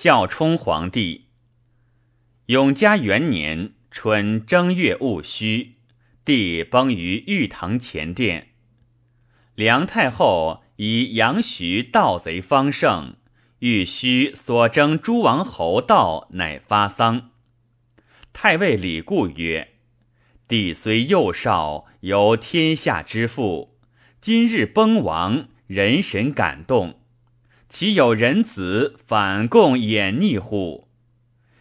孝冲皇帝。永嘉元年春正月戊戌，帝崩于玉堂前殿。梁太后以杨徐盗贼方盛，欲虚所征诸王侯道，乃发丧。太尉李固曰：“帝虽幼少，由天下之父，今日崩亡。”人神感动，岂有人子反共掩逆乎？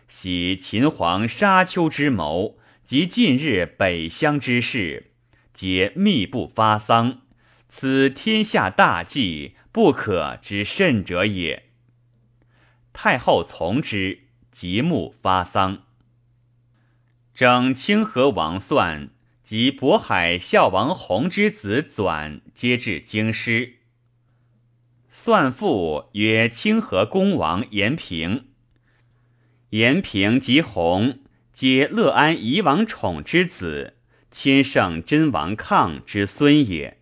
喜秦皇沙丘之谋，及近日北乡之事，皆密不发丧。此天下大计，不可之甚者也。太后从之，即目发丧。整清河王算及渤海孝王弘之子纂，皆至京师。算父曰清河公王延平，延平及弘皆乐安夷王宠之子，亲圣真王抗之孙也。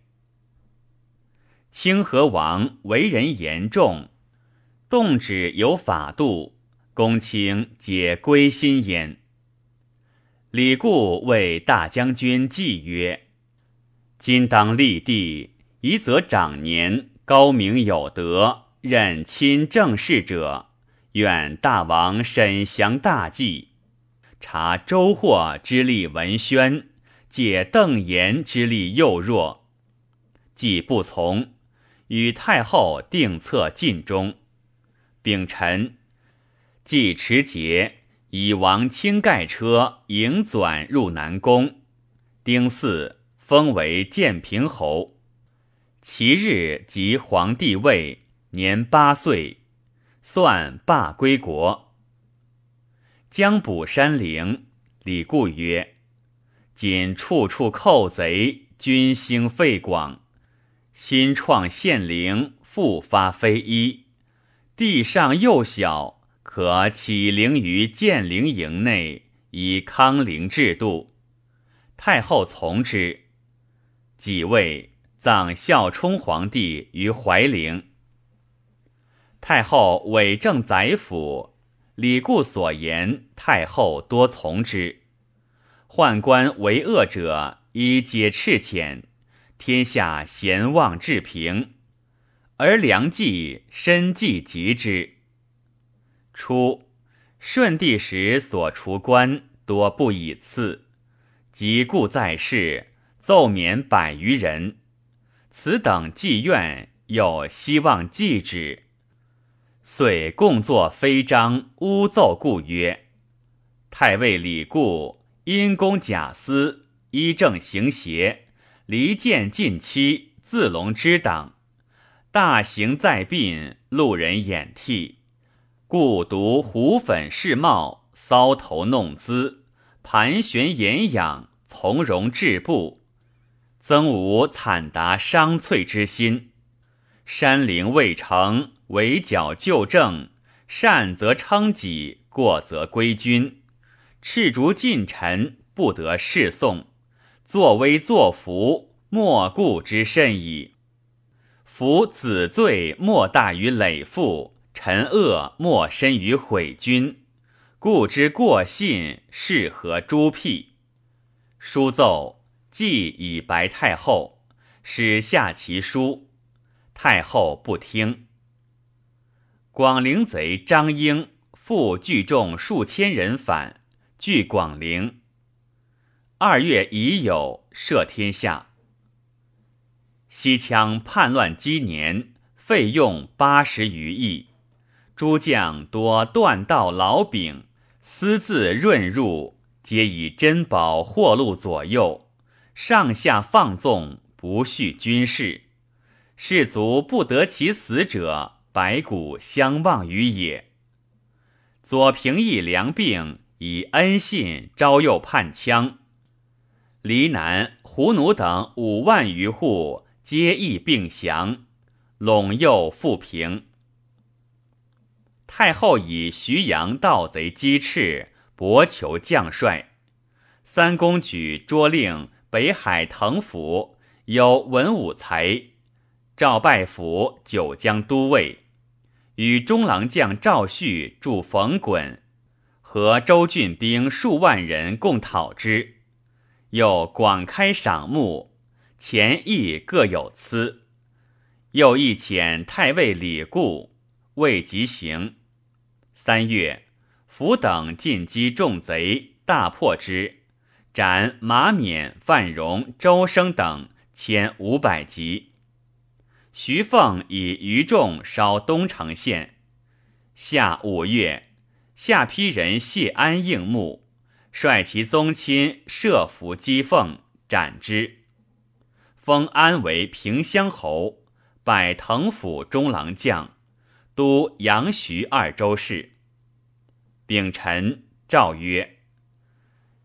清河王为人严重，动止有法度，公卿皆归心焉。李固为大将军计曰：“今当立地，宜则长年。”高明有德，任亲政事者，愿大王审详大计，察周霍之力文宣，解邓延之力幼弱。既不从，与太后定策尽忠。丙辰，季持节以王卿盖车迎转入南宫。丁巳，封为建平侯。其日即皇帝位，年八岁，算罢归国。将补山陵，李固曰：“今处处寇贼，军兴废广，新创县陵，复发非一。地上又小，可起陵于建陵营内，以康陵制度。”太后从之。己未。葬孝冲皇帝于怀陵。太后委政宰辅，李固所言，太后多从之。宦官为恶者，以解赤遣，天下贤望治平。而梁冀深计及之。初，顺帝时所除官多不以赐，及故在世，奏免百余人。此等妓院又希望继之，遂共作飞章诬奏故曰：“太尉李固因公假私，依正行邪，离间近妻，自隆之党。大行在殡，路人掩涕，故独胡粉饰帽，搔头弄姿，盘旋掩仰，从容置步。”曾无惨达伤瘁之心。山陵未成，围剿旧政，善则称己，过则归君。赤足近臣，不得侍送。作威作福，莫顾之甚矣。夫子罪莫大于累父，臣恶莫深于毁君。故之过信，是何诸辟？书奏。既以白太后，使下其书，太后不听。广陵贼张英复聚众数千人反，据广陵。二月已有，赦天下。西羌叛乱积年，费用八十余亿，诸将多断道老柄，私自润入，皆以珍宝货禄左右。上下放纵，不恤军事，士卒不得其死者，白骨相望于野。左平义良病，以恩信招诱叛羌。黎南、胡奴等五万余户，皆亦病降，陇右复平。太后以徐阳盗贼击斥，博求将帅。三公举捉令。北海藤府有文武才，赵拜府九江都尉，与中郎将赵旭助冯衮和州郡兵数万人共讨之，又广开赏目，前亦各有疵。又一遣太尉李固，未及行。三月，府等进击众贼，大破之，斩马冕、范荣、周生等千五百级。徐凤以余众烧东城县。夏五月，下邳人谢安应募，率其宗亲设伏击凤，斩之。封安为平乡侯，拜藤府中郎将，都阳徐二州事。丙辰，诏曰：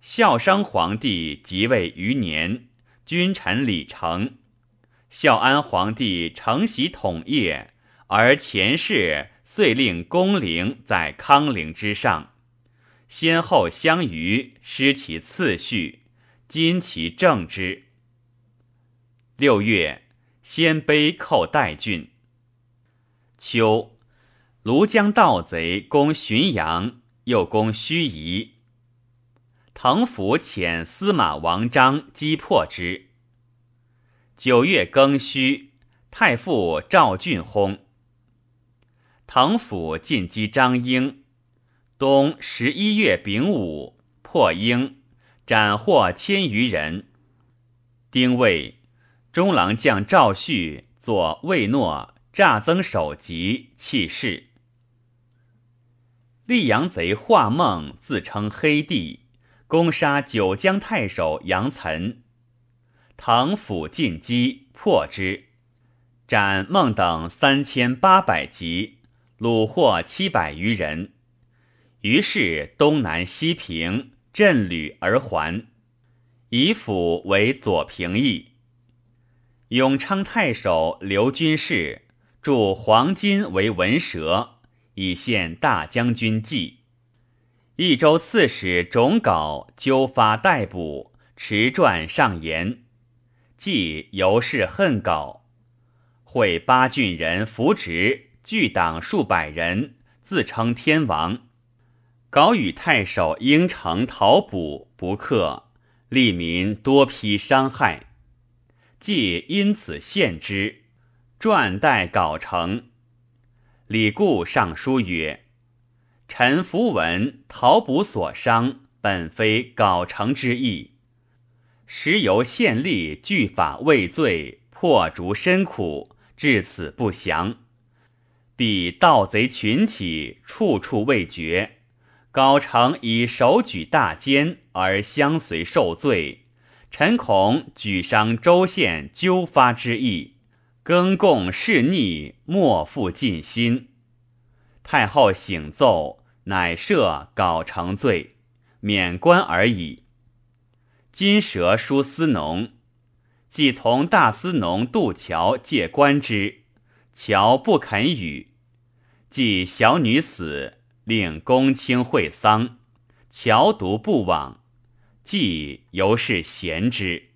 孝商皇帝即位余年，君臣礼成。孝安皇帝承袭统业，而前世遂令公陵在康陵之上，先后相余，失其次序，今其正之。六月，鲜卑寇代郡。秋，庐江盗贼攻浔阳，又攻盱眙，滕府遣司马王章击破之。九月庚戌，太傅赵俊薨。滕府进击张英。冬十一月丙午，破英，斩获千余人。丁未，中郎将赵旭作魏诺诈增首级，弃市。溧阳贼华梦自称黑帝，攻杀九江太守杨岑。唐府进击，破之，斩孟等三千八百级，虏获七百余人。于是东南西平，镇旅而还，以府为左平邑。永昌太守刘军士铸黄金为文蛇，以献大将军计。益州刺史种稿纠发逮捕，持传上言。即由是恨稿，会八郡人扶植，聚党数百人，自称天王。稿与太守应城讨捕，不克，利民多批伤害。即因此献之，传代稿成。李固上书曰：“臣符文逃捕所伤，本非稿成之意。”时由县吏据法畏罪，破竹深苦，至此不降。彼盗贼群起，处处未绝。高城以手举大奸而相随受罪，臣恐举伤州县纠发之意，更共事逆，莫复尽心。太后醒奏，乃赦稿成罪，免官而已。金蛇书司农，即从大司农杜桥借官之，桥不肯与。即小女死，令公卿会丧，桥独不往，即由是贤之。